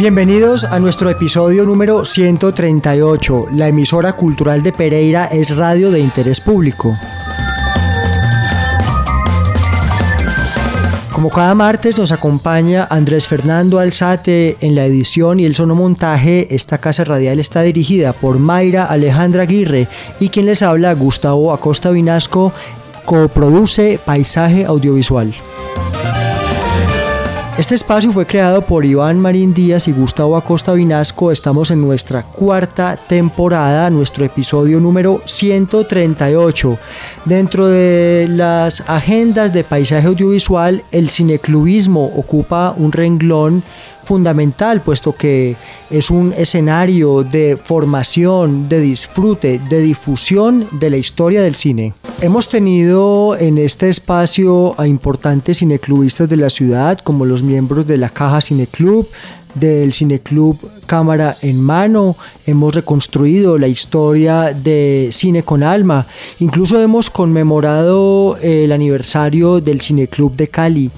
Bienvenidos a nuestro episodio número 138. La emisora cultural de Pereira es radio de interés público. Como cada martes nos acompaña Andrés Fernando Alzate en la edición y el sonomontaje. Esta casa radial está dirigida por Mayra Alejandra Aguirre y quien les habla Gustavo Acosta Vinasco, coproduce Paisaje Audiovisual. Este espacio fue creado por Iván Marín Díaz y Gustavo Acosta Vinasco. Estamos en nuestra cuarta temporada, nuestro episodio número 138. Dentro de las agendas de paisaje audiovisual, el cineclubismo ocupa un renglón fundamental, puesto que es un escenario de formación, de disfrute, de difusión de la historia del cine. Hemos tenido en este espacio a importantes cineclubistas de la ciudad, como los miembros de la Caja Cineclub, del Cineclub Cámara en Mano, hemos reconstruido la historia de Cine con Alma, incluso hemos conmemorado el aniversario del Cineclub de Cali.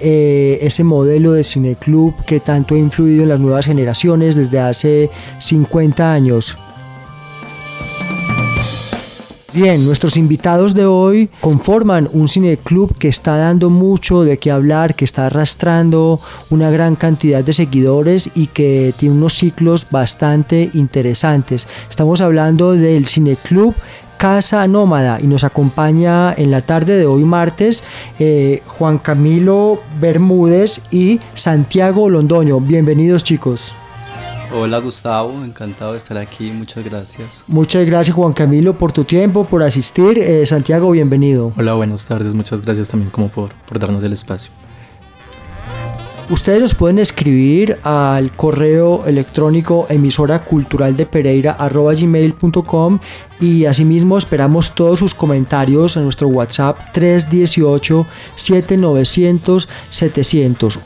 Eh, ese modelo de cineclub que tanto ha influido en las nuevas generaciones desde hace 50 años. Bien, nuestros invitados de hoy conforman un cineclub que está dando mucho de qué hablar, que está arrastrando una gran cantidad de seguidores y que tiene unos ciclos bastante interesantes. Estamos hablando del cineclub Casa Nómada y nos acompaña en la tarde de hoy martes eh, Juan Camilo Bermúdez y Santiago Londoño. Bienvenidos chicos. Hola Gustavo, encantado de estar aquí, muchas gracias. Muchas gracias Juan Camilo por tu tiempo, por asistir. Eh, Santiago, bienvenido. Hola, buenas tardes, muchas gracias también como por, por darnos el espacio. Ustedes nos pueden escribir al correo electrónico emisora cultural de Pereira gmail.com y asimismo esperamos todos sus comentarios en nuestro WhatsApp 318 7900 700.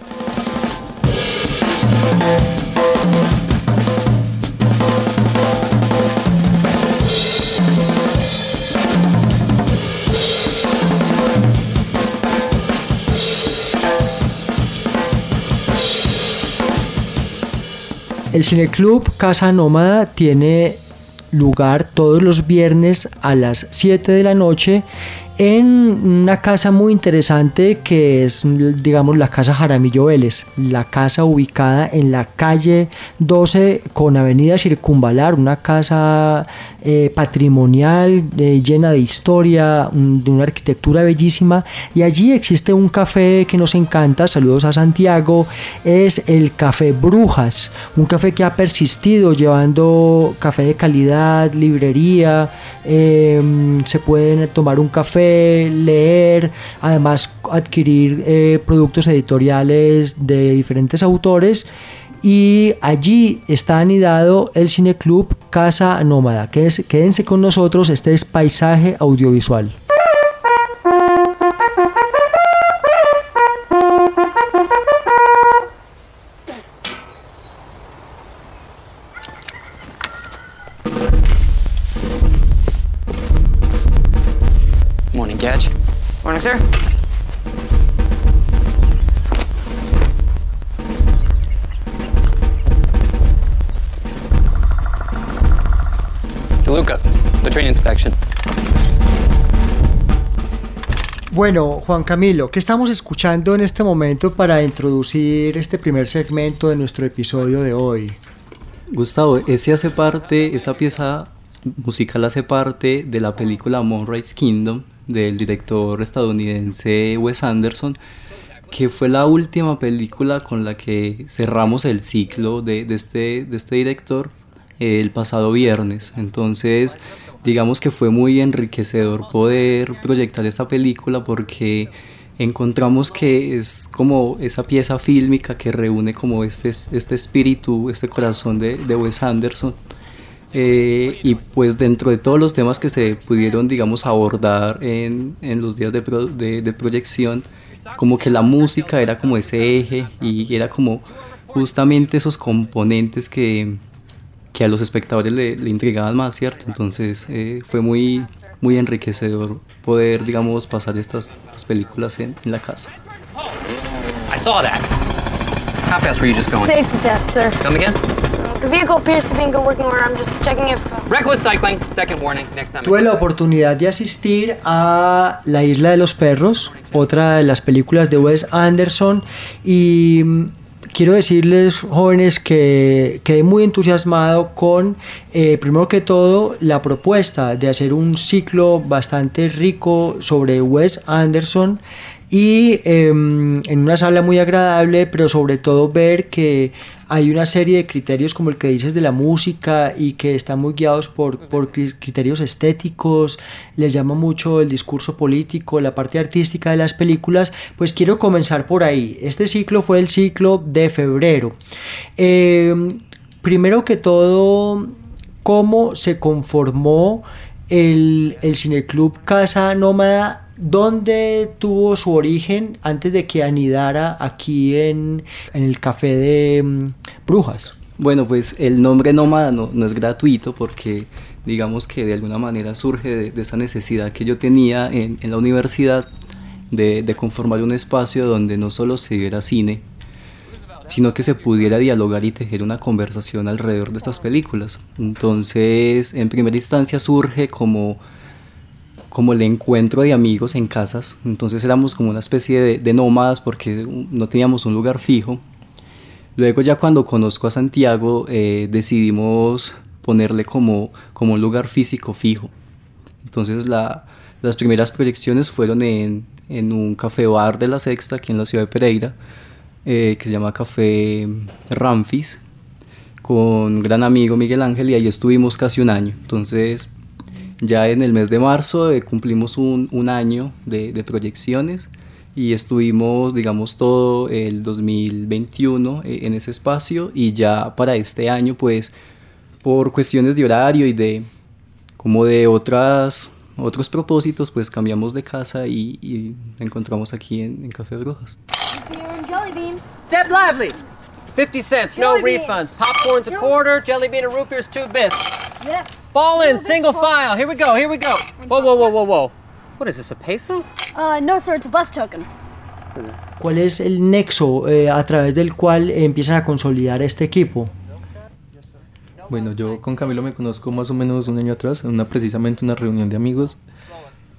El Cineclub Casa Nómada tiene lugar todos los viernes a las 7 de la noche en una casa muy interesante que es, digamos, la casa Jaramillo Vélez, la casa ubicada en la calle 12 con avenida Circunvalar, una casa eh, patrimonial eh, llena de historia, un- de una arquitectura bellísima y allí existe un café que nos encanta, saludos a Santiago, es el Café Brujas, un café que ha persistido llevando café de calidad, librería, eh, se pueden tomar un café, leer, además adquirir eh, productos editoriales de diferentes autores y allí está anidado el cineclub Casa Nómada. Quédense, quédense con nosotros, este es paisaje audiovisual. Sir. Luca, the train inspection. Bueno, Juan Camilo, ¿qué estamos escuchando en este momento para introducir este primer segmento de nuestro episodio de hoy? Gustavo, ese hace parte, esa pieza musical hace parte de la película Moonrise Kingdom del director estadounidense Wes Anderson, que fue la última película con la que cerramos el ciclo de, este, de este director el pasado viernes. Entonces, digamos que fue muy enriquecedor poder proyectar esta película porque encontramos que es como esa pieza fílmica que reúne como este, este espíritu, este corazón de, de Wes Anderson. Eh, y pues dentro de todos los temas que se pudieron, digamos, abordar en, en los días de, de, de, proyección, como que la música era como ese eje y era como justamente esos componentes que, que a los espectadores le, le intrigaban más, ¿cierto? Entonces eh, fue muy, muy enriquecedor poder, digamos, pasar estas películas en, en, la casa. I saw that. How fast were you just going? Safety test, sir. Come again? The vehicle appears to be in good working order. I'm just checking if... Uh... Reckless cycling. Second warning. Next time. Tuve la oportunidad de asistir a La Isla de los Perros, otra de las películas de Wes Anderson, y quiero decirles, jóvenes, que quedé muy entusiasmado con, eh, primero que todo, la propuesta de hacer un ciclo bastante rico sobre Wes Anderson y eh, en una sala muy agradable, pero sobre todo ver que hay una serie de criterios como el que dices de la música y que están muy guiados por, por criterios estéticos, les llama mucho el discurso político, la parte artística de las películas, pues quiero comenzar por ahí. Este ciclo fue el ciclo de febrero. Eh, primero que todo, ¿cómo se conformó el, el Cineclub Casa Nómada ¿Dónde tuvo su origen antes de que anidara aquí en, en el café de um, Brujas? Bueno, pues el nombre nómada no, no, es gratuito porque digamos que de alguna manera surge de, esa necesidad que yo tenía en, en la universidad de, de, conformar un espacio donde no solo se viera cine, sino que se pudiera dialogar y tejer una conversación alrededor de estas películas. Entonces, en primera instancia surge como como el encuentro de amigos en casas, entonces éramos como una especie de, de, nómadas porque no teníamos un lugar fijo. Luego ya cuando conozco a Santiago eh, decidimos ponerle como, como un lugar físico fijo. Entonces la, las primeras proyecciones fueron en, en, un café bar de la Sexta, aquí en la ciudad de Pereira, eh, que se llama Café Ramfis, con un gran amigo Miguel Ángel y ahí estuvimos casi un año. Entonces ya en el mes de marzo eh, cumplimos un, un año de, de, proyecciones y estuvimos, digamos, todo el 2021 eh, en ese espacio y ya para este año, pues, por cuestiones de horario y de, como de otras, otros propósitos, pues cambiamos de casa y, y encontramos aquí en, en Café Brujas. Deb Lively! 50 cents, no refunds. Popcorn's a quarter, jelly bean and root beer's two bits. Yes. Fall in, single file. Here we go, here we go. Whoa, whoa, whoa, whoa, whoa. What is this, a peso? Uh, no, sir, it's a bus token. ¿Cuál es el nexo eh, a través del cual empiezan a consolidar este equipo? Bueno, yo con Camilo me conozco más o menos un año atrás, en una precisamente una reunión de amigos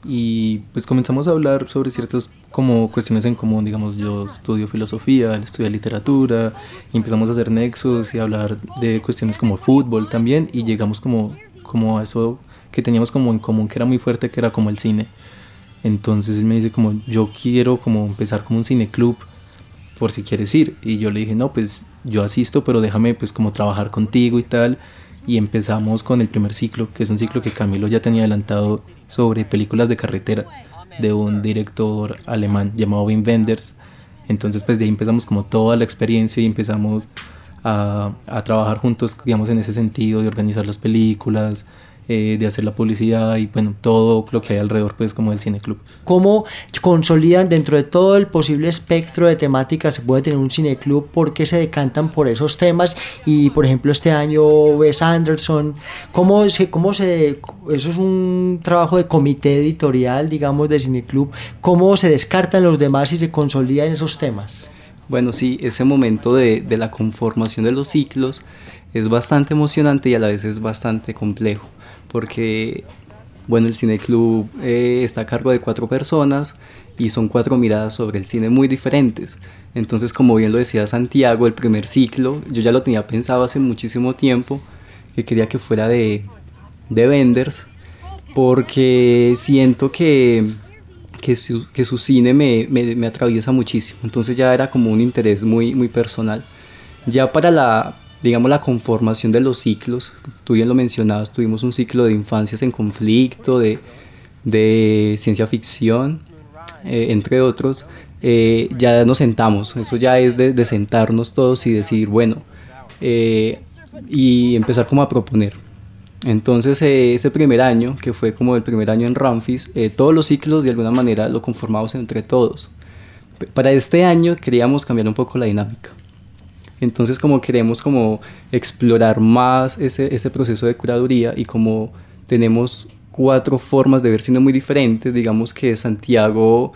y pues comenzamos a hablar sobre ciertas como cuestiones en común, digamos, yo estudio filosofía, él estudia literatura, y empezamos a hacer nexos y a hablar de cuestiones como fútbol también y llegamos como, como eso que teníamos como en común, que era muy fuerte, que era como el cine. Entonces él me dice como, yo quiero como empezar como un cineclub, por si quieres ir. Y yo le dije, no, pues yo asisto, pero déjame pues como trabajar contigo y tal. Y empezamos con el primer ciclo, que es un ciclo que Camilo ya tenía adelantado sobre películas de carretera de un director alemán llamado Wim Wenders. Entonces pues de ahí empezamos como toda la experiencia y empezamos a, trabajar juntos, digamos, en ese sentido de organizar las películas, eh, de hacer la publicidad y bueno, todo lo que hay alrededor pues como del cine club. ¿Cómo consolidan dentro de todo el posible espectro de temáticas se puede tener un cine club? ¿Por qué se decantan por esos temas? Y por ejemplo este año Wes Anderson, ¿cómo se, cómo se, eso es un trabajo de comité editorial digamos de cine club, ¿cómo se descartan los demás y se consolidan esos temas? Bueno, sí, ese momento de, de la conformación de los ciclos es bastante emocionante y a la vez es bastante complejo porque, bueno, el Cine Club eh, está a cargo de cuatro personas y son cuatro miradas sobre el cine muy diferentes. Entonces, como bien lo decía Santiago, el primer ciclo, yo ya lo tenía pensado hace muchísimo tiempo, que quería que fuera de, de venders, porque siento que, que, su, que su cine me, me, me, atraviesa muchísimo. Entonces ya era como un interés muy, muy personal. Ya para la, digamos, la conformación de los ciclos, tú bien lo mencionabas, tuvimos un ciclo de infancias en conflicto, de, de ciencia ficción, eh, entre otros, eh, ya nos sentamos. Eso ya es de, de sentarnos todos y decir, bueno, eh, y empezar como a proponer. Entonces ese primer año, que fue como el primer año en Ramfis, todos los ciclos de alguna manera lo conformamos entre todos. Para este año queríamos cambiar un poco la dinámica. Entonces como queremos como explorar más ese, ese proceso de curaduría y como tenemos cuatro formas de ver cine muy diferentes, digamos que Santiago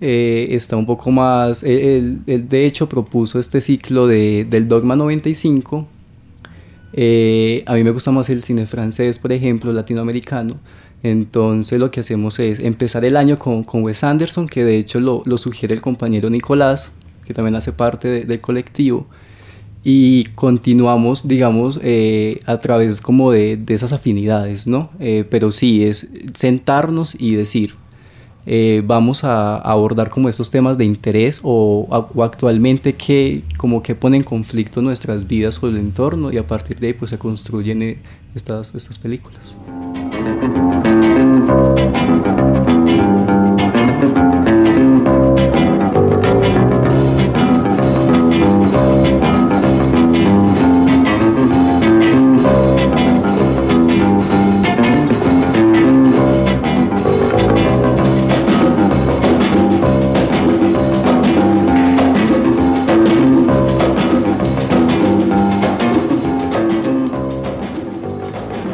eh, está un poco más, él, él, de hecho propuso este ciclo de, del Dogma 95, eh, a mí me gusta más el cine francés, por ejemplo, latinoamericano, entonces lo que hacemos es empezar el año con, con Wes Anderson, que de hecho lo, lo, sugiere el compañero Nicolás, que también hace parte de, del colectivo, y continuamos, digamos, eh, a través como de, de, esas afinidades, ¿no? Eh, pero sí, es sentarnos y decir, eh, vamos a, abordar como estos temas de interés o, o, actualmente que como que ponen conflicto nuestras vidas con el entorno y a partir de ahí pues se construyen eh, estas, estas películas.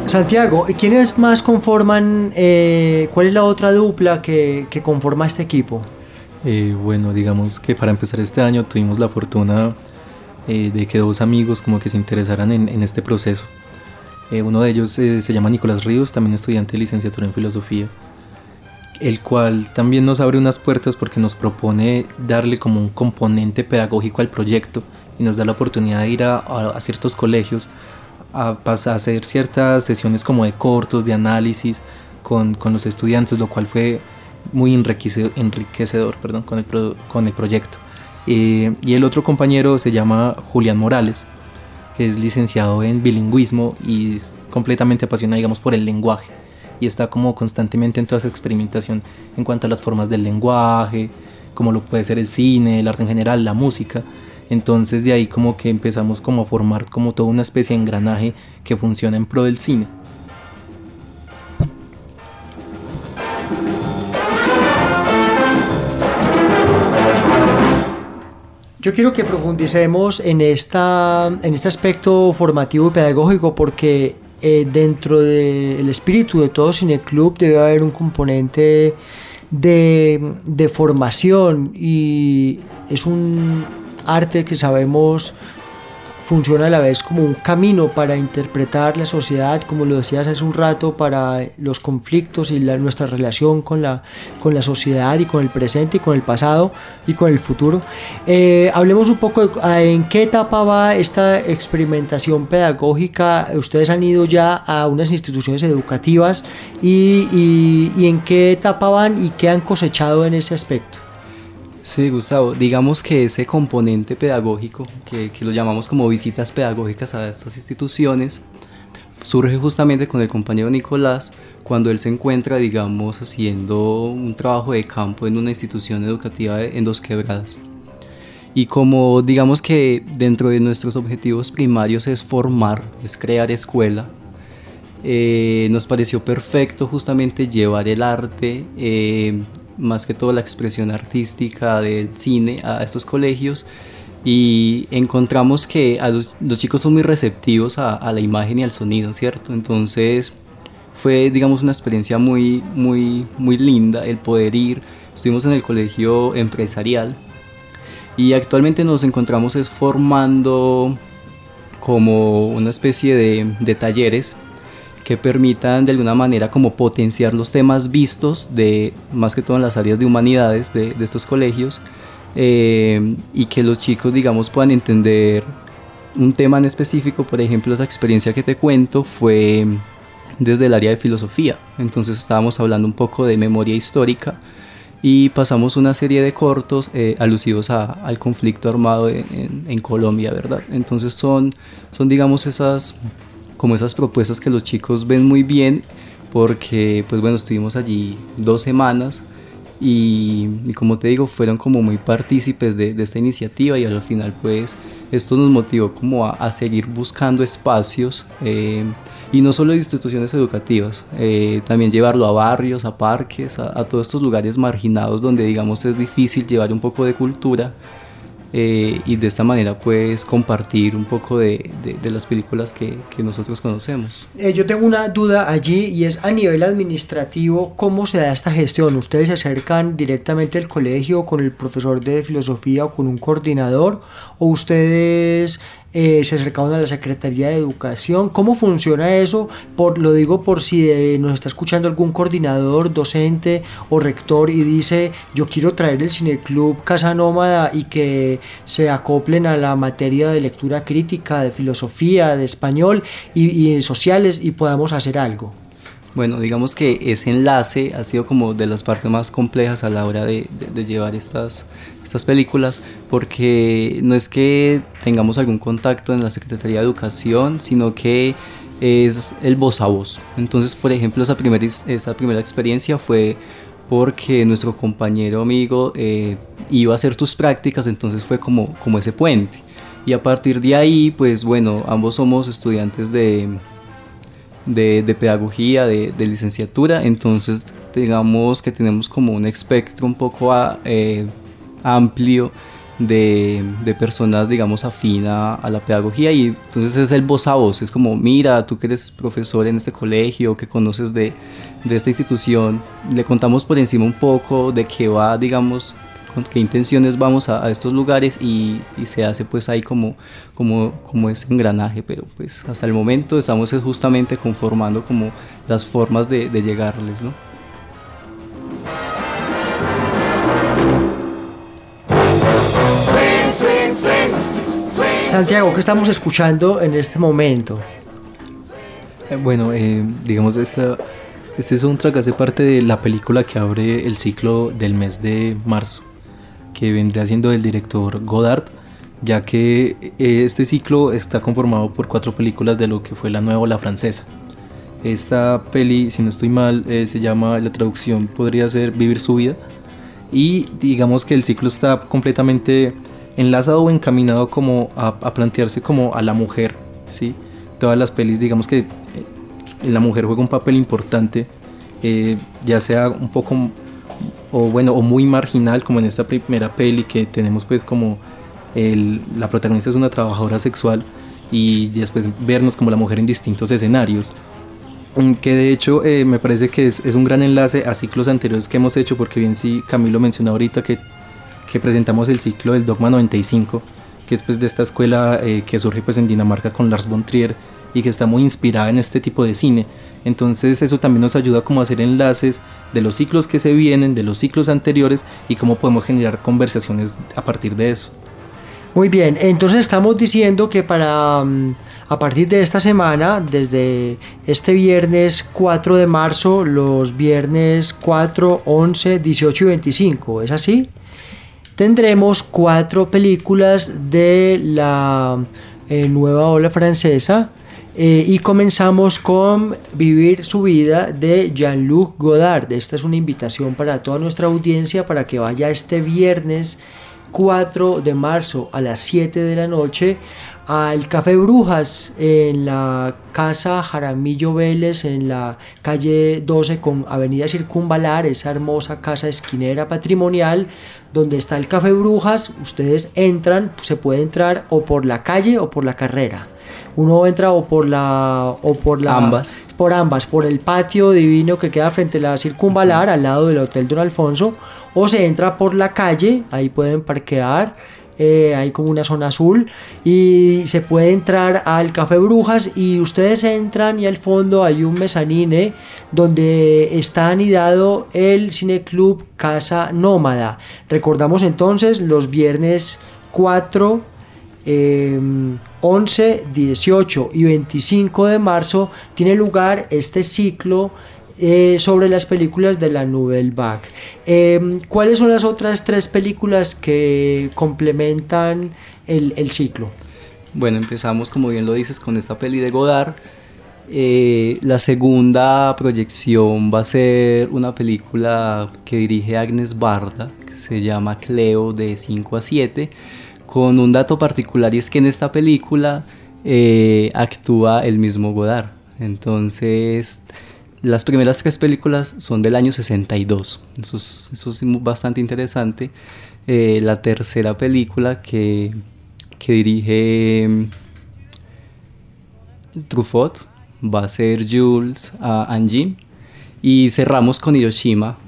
Santiago, ¿quiénes más conforman, eh, cuál es la otra dupla que, conforma este equipo? Eh, bueno, digamos que para empezar este año tuvimos la fortuna eh, de que dos amigos como que se interesaran en, este proceso. Eh, uno de ellos se llama Nicolás Ríos, también estudiante de licenciatura en filosofía, el cual también nos abre unas puertas porque nos propone darle como un componente pedagógico al proyecto y nos da la oportunidad de ir a ciertos colegios a, a, hacer ciertas sesiones como de cortos, de análisis con, con los estudiantes, lo cual fue muy enriquecedor, enriquecedor perdón, con, el pro, con el proyecto. Eh, y el otro compañero se llama Julián Morales, que es licenciado en bilingüismo y es completamente apasionado, digamos, por el lenguaje. Y está como constantemente en toda esa experimentación en cuanto a las formas del lenguaje, como lo puede ser el cine, el arte en general, la música. Entonces de ahí como que empezamos como a formar como toda una especie de engranaje que funciona en pro del cine. Yo quiero que profundicemos en, esta, en este aspecto formativo y pedagógico porque eh, dentro del espíritu de todo cineclub debe haber un componente de, de formación y es un arte que sabemos funciona a la vez como un camino para interpretar la sociedad, como lo decías hace un rato, para los conflictos y la, nuestra relación con la, con la sociedad y con el presente y con el pasado y con el futuro. Eh, hablemos un poco de en qué etapa va esta experimentación pedagógica. Ustedes han ido ya a unas instituciones educativas y, en qué etapa van y qué han cosechado en ese aspecto. Sí, Gustavo, digamos que ese componente pedagógico, que, que, lo llamamos como visitas pedagógicas a estas instituciones, surge justamente con el compañero Nicolás cuando él se encuentra, digamos, haciendo un trabajo de campo en una institución educativa en Dos Quebradas. Y como digamos que dentro de nuestros objetivos primarios es formar, es crear escuela, eh, nos pareció perfecto justamente llevar el arte, eh, más que todo la expresión artística del cine a estos colegios y encontramos que a los, los chicos son muy receptivos a, a, la imagen y al sonido, ¿cierto? Entonces fue, digamos, una experiencia muy, muy, muy linda el poder ir. Estuvimos en el colegio empresarial y actualmente nos encontramos es formando como una especie de, de talleres que permitan de alguna manera como potenciar los temas vistos de más que todo en las áreas de humanidades de, estos colegios eh, y que los chicos digamos puedan entender un tema en específico, por ejemplo esa experiencia que te cuento fue desde el área de filosofía, entonces estábamos hablando un poco de memoria histórica y pasamos una serie de cortos eh, alusivos al conflicto armado en, en, Colombia, ¿verdad? Entonces son, son digamos esas como esas propuestas que los chicos ven muy bien porque pues bueno estuvimos allí dos semanas y, y como te digo fueron como muy partícipes de, de, esta iniciativa y al final pues esto nos motivó como a, a seguir buscando espacios eh, y no solo de instituciones educativas, eh, también llevarlo a barrios, a parques, a, a, todos estos lugares marginados donde digamos es difícil llevar un poco de cultura eh, y de esta manera pues compartir un poco de, de, de las películas que, que, nosotros conocemos. Eh, yo tengo una duda allí y es a nivel administrativo, ¿cómo se da esta gestión? ¿Ustedes se acercan directamente al colegio con el profesor de filosofía o con un coordinador? ¿O ustedes eh, se acercaron a la Secretaría de Educación. ¿Cómo funciona eso? Por, lo digo por si eh, nos está escuchando algún coordinador, docente o rector y dice yo quiero traer el Cineclub Casa Nómada y que se acoplen a la materia de lectura crítica, de filosofía, de español y, y sociales y podamos hacer algo. Bueno, digamos que ese enlace ha sido como de las partes más complejas a la hora de, de, de, llevar estas, estas películas, porque no es que tengamos algún contacto en la Secretaría de Educación, sino que es el voz a voz. Entonces, por ejemplo, esa primera, esa primera experiencia fue porque nuestro compañero amigo eh, iba a hacer tus prácticas, entonces fue como, como ese puente. Y a partir de ahí, pues bueno, ambos somos estudiantes de de, de pedagogía, de, de, licenciatura, entonces digamos que tenemos como un espectro un poco eh, amplio de, de, personas, digamos, afina a la pedagogía. Y entonces es el voz a voz, es como, mira, tú que eres profesor en este colegio, que conoces de, de esta institución, le contamos por encima un poco de qué va, digamos, con qué intenciones vamos a, a estos lugares y, y, se hace pues ahí como, como, como ese engranaje, pero pues hasta el momento estamos justamente conformando como las formas de, de llegarles, ¿no? Santiago, ¿qué estamos escuchando en este momento? Eh, bueno, eh, digamos, esta, este soundtrack hace parte de la película que abre el ciclo del mes de marzo que vendría siendo el director Godard, ya que eh, este ciclo está conformado por cuatro películas de lo que fue la nueva la francesa. Esta peli, si no estoy mal, eh, se llama, la traducción podría ser Vivir su vida. Y digamos que el ciclo está completamente enlazado o encaminado como a, a plantearse como a la mujer, ¿sí? Todas las pelis, digamos que eh, la mujer juega un papel importante, eh, ya sea un poco o bueno o muy marginal como en esta primera peli que tenemos pues como el, la protagonista es una trabajadora sexual y después vernos como la mujer en distintos escenarios. Mm, que de hecho eh, me parece que es, es, un gran enlace a ciclos anteriores que hemos hecho porque bien sí Camilo mencionó ahorita que, que presentamos el ciclo del Dogma 95 que es pues de esta escuela eh, que surge pues en Dinamarca con Lars von Trier y que está muy inspirada en este tipo de cine entonces eso también nos ayuda como a hacer enlaces de los ciclos que se vienen, de los ciclos anteriores y cómo podemos generar conversaciones a partir de eso. Muy bien, entonces estamos diciendo que para mm, a partir de esta semana, desde este viernes 4 de marzo, los viernes 4, 11, 18 y 25, ¿es así? Tendremos cuatro películas de la eh, nueva ola francesa eh, y comenzamos con Vivir su vida de Jean-Luc Godard. Esta es una invitación para toda nuestra audiencia para que vaya este viernes 4 de marzo a las 7 de la noche al Café Brujas en la Casa Jaramillo Vélez en la calle 12 con Avenida Circunvalar, esa hermosa casa esquinera patrimonial donde está el Café Brujas. Ustedes entran, se puede entrar o por la calle o por la carrera uno entra o por la o por la ambas por ambas por el patio divino que queda frente a la circunvalar al lado del hotel Don Alfonso o se entra por la calle ahí pueden parquear eh, hay como una zona azul y se puede entrar al Café Brujas y ustedes entran y al fondo hay un mezanine donde está anidado el Cineclub Casa Nómada. Recordamos entonces los viernes 4, 11, 18 y 25 de marzo tiene lugar este ciclo eh, sobre las películas de la Nouvelle Vague. Em, ¿Cuáles son las otras tres películas que complementan el, ciclo? Bueno, empezamos, como bien lo dices, con esta peli de Godard. Eh, la segunda proyección va a ser una película que dirige Agnes Barda, que se llama Cleo de 5 a 7, con un dato particular y es que en esta película eh, actúa el mismo Godard. Entonces, las primeras tres películas son del año 62, eso es, eso es bastante interesante. Eh, la tercera película que, que dirige mm, Truffaut va a ser Jules a Anjin y cerramos con Hiroshima.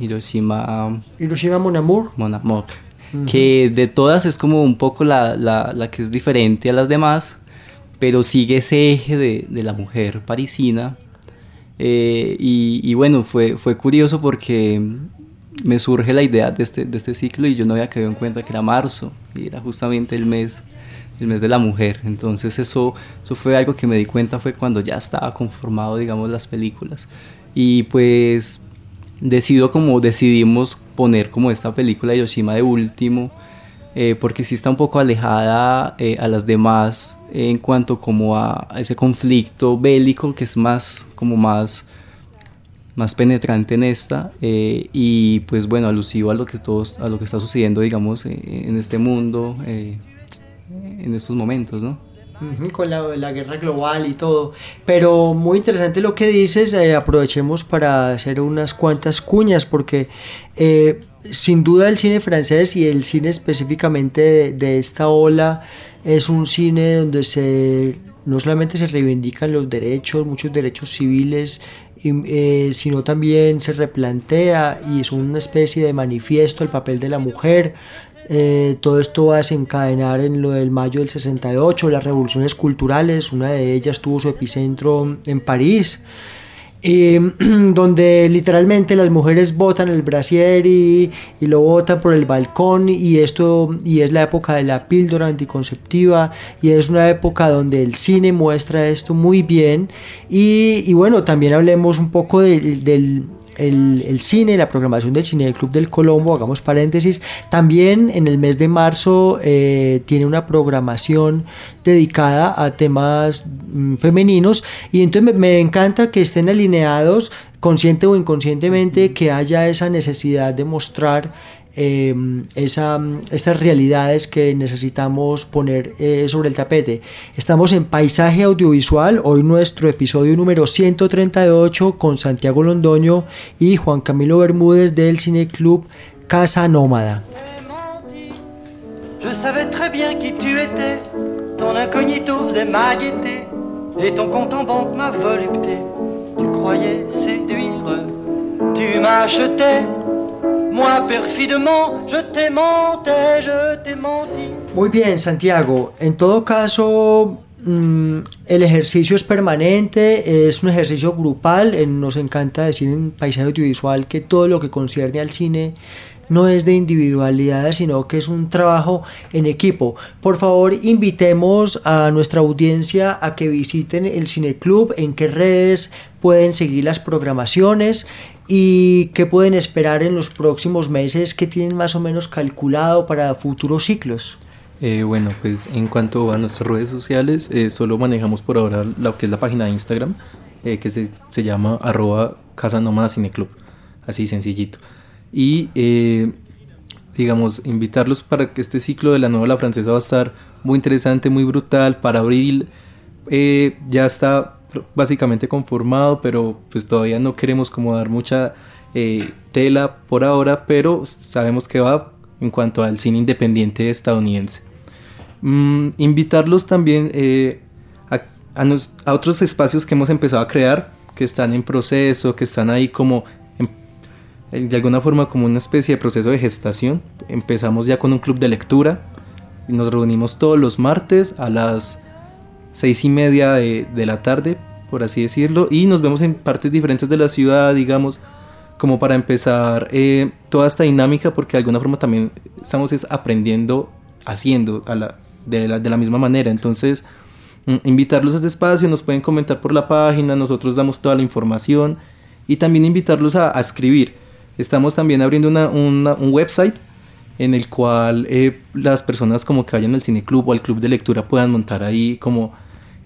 Hiroshima. Hiroshima Mon Amour. Mon Amour. Que de todas es como un poco la, la, la, que es diferente a las demás, pero sigue ese eje de, de la mujer parisina eh, y, bueno, fue, fue curioso porque me surge la idea de este, de este ciclo y yo no había caído en cuenta que era marzo y era justamente el mes, el mes de la mujer. Entonces eso, eso fue algo que me di cuenta fue cuando ya estaba conformado, digamos, las películas. Y pues decido como decidimos poner como esta película de Yoshima de último eh, porque sí está un poco alejada eh, a las demás en cuanto como a, ese conflicto bélico que es más como más más penetrante en esta eh, y pues bueno alusivo a lo que todos a lo que está sucediendo digamos en este mundo en estos momentos no con la, guerra global y todo. Pero muy interesante lo que dices, eh, aprovechemos para hacer unas cuantas cuñas, porque eh, sin duda el cine francés y el cine específicamente de, esta ola es un cine donde se no solamente se reivindican los derechos, muchos derechos civiles, eh, sino también se replantea y es una especie de manifiesto el papel de la mujer, eh, todo esto va a desencadenar en lo del mayo del 68, las revoluciones culturales, una de ellas tuvo su epicentro en París, donde literalmente las mujeres botan el brasier y, lo botan por el balcón y esto y es la época de la píldora anticonceptiva y es una época donde el cine muestra esto muy bien. Y, bueno también hablemos un poco del el, cine, la programación del Cine del Club del Colombo, hagamos paréntesis, también en el mes de marzo eh, tiene una programación dedicada a temas mm, femeninos. Y entonces me, encanta que estén alineados consciente o inconscientemente que haya esa necesidad de mostrar Em, esa, estas realidades que necesitamos poner eh, sobre el tapete. Estamos en Paisaje Audiovisual, hoy nuestro episodio número 138 con Santiago Londoño y Juan Camilo Bermúdez del Cine Club Casa Nómada. Je savais très bien qui tu étais, ton incognito de ma gaieté, et ton compte en banque ma volupté. Tu croyais séduire, tu m'achetais muy bien, Santiago. En todo caso, mm, el ejercicio es permanente, es un ejercicio grupal. Nos encanta decir en paisaje audiovisual que todo lo que concierne al cine no es de individualidad, sino que es un trabajo en equipo. Por favor, invitemos a nuestra audiencia a que visiten el Cineclub, en qué redes pueden seguir las programaciones y qué pueden esperar en los próximos meses, qué tienen más o menos calculado para futuros ciclos. Eh, bueno, pues en cuanto a nuestras redes sociales, eh, solo manejamos por ahora lo que es la página de Instagram, eh, que se, se, llama arroba Casa Nómada Cineclub, así sencillito. Y digamos, invitarlos para que este ciclo de la novela francesa va a estar muy interesante, muy brutal. Para abril ya está básicamente conformado, pero pues todavía no queremos como dar mucha eh, tela por ahora, pero sabemos que va en cuanto al cine independiente estadounidense. Mm, invitarlos también eh, a, a, otros espacios que hemos empezado a crear, que están en proceso, que están ahí como de alguna forma como una especie de proceso de gestación. Empezamos ya con un club de lectura Nos reunimos todos los martes a las seis y media de, de la tarde, por así decirlo, y nos vemos en partes diferentes de la ciudad, digamos, como para empezar eh, toda esta dinámica, porque de alguna forma también estamos es aprendiendo haciendo a la, de, la, de la misma manera. Entonces, mm, invitarlos a este espacio, nos pueden comentar por la página, nosotros damos toda la información y también invitarlos a, a escribir. Estamos también abriendo una, una, un website en el cual eh, las personas como que vayan al cine club o al club de lectura puedan montar ahí como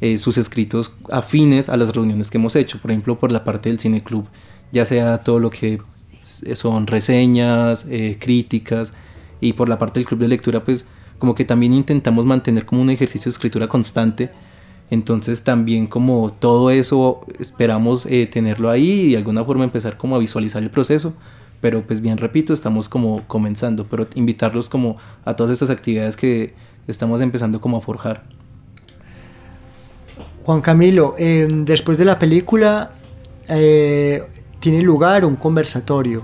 eh, sus escritos afines a las reuniones que hemos hecho. Por ejemplo, por la parte del cine club ya sea todo lo que son reseñas, eh, críticas, y por la parte del club de lectura, pues como que también intentamos mantener como un ejercicio de escritura constante. Entonces también como todo eso esperamos eh, tenerlo ahí y de alguna forma empezar como a visualizar el proceso. Pero pues bien repito, estamos como comenzando, pero invitarlos como a todas estas actividades que estamos empezando como a forjar. Juan Camilo, eh, después de la película, eh, tiene lugar un conversatorio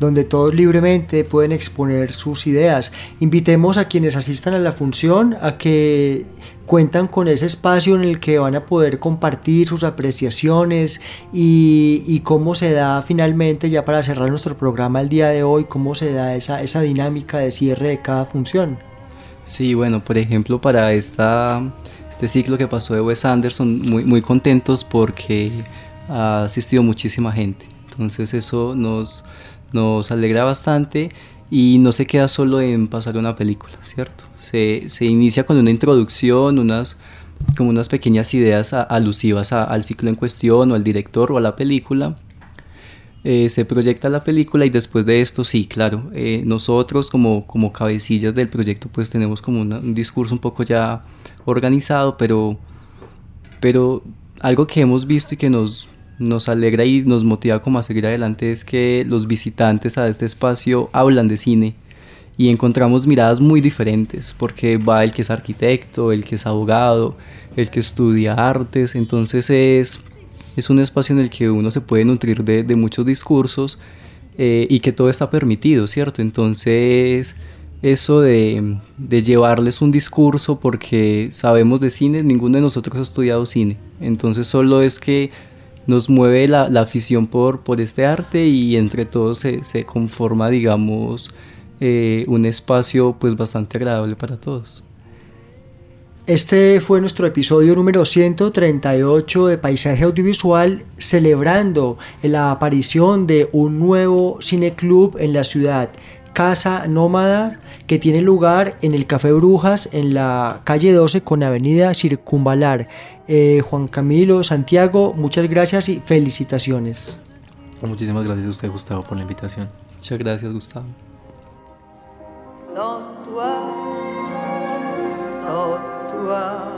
donde todos libremente pueden exponer sus ideas. Invitemos a quienes asistan a la función a que cuentan con ese espacio en el que van a poder compartir sus apreciaciones y, cómo se da finalmente, ya para cerrar nuestro programa el día de hoy, cómo se da esa, esa dinámica de cierre de cada función. Sí, bueno, por ejemplo, para esta, este ciclo que pasó de Wes Anderson, muy, muy contentos porque ha asistido muchísima gente. Entonces eso nos, nos alegra bastante y no se queda solo en pasar una película, ¿cierto? Se, se inicia con una introducción, unas, como unas pequeñas ideas alusivas al ciclo en cuestión o al director o a la película. Eh, se proyecta la película y después de esto sí, claro, eh, nosotros como, como cabecillas del proyecto pues tenemos como un discurso un poco ya organizado, pero, pero algo que hemos visto y que nos, nos alegra y nos motiva como a seguir adelante es que los visitantes a este espacio hablan de cine y encontramos miradas muy diferentes porque va el que es arquitecto, el que es abogado, el que estudia artes, entonces es, es un espacio en el que uno se puede nutrir de, de muchos discursos eh, y que todo está permitido, ¿cierto? Entonces eso de, de, llevarles un discurso porque sabemos de cine, ninguno de nosotros ha estudiado cine, entonces solo es que nos mueve la, la afición por, por este arte y entre todos se, se conforma, digamos, eh, un espacio pues bastante agradable para todos. Este fue nuestro episodio número 138 de Paisaje Audiovisual, celebrando la aparición de un nuevo cineclub en la ciudad, Casa Nómada, que tiene lugar en el Café Brujas, en la calle 12 con Avenida Circunvalar. Eh, Juan Camilo, Santiago, muchas gracias y felicitaciones. Muchísimas gracias a usted, Gustavo, por la invitación. Muchas gracias, Gustavo. Sans toi, sans toi.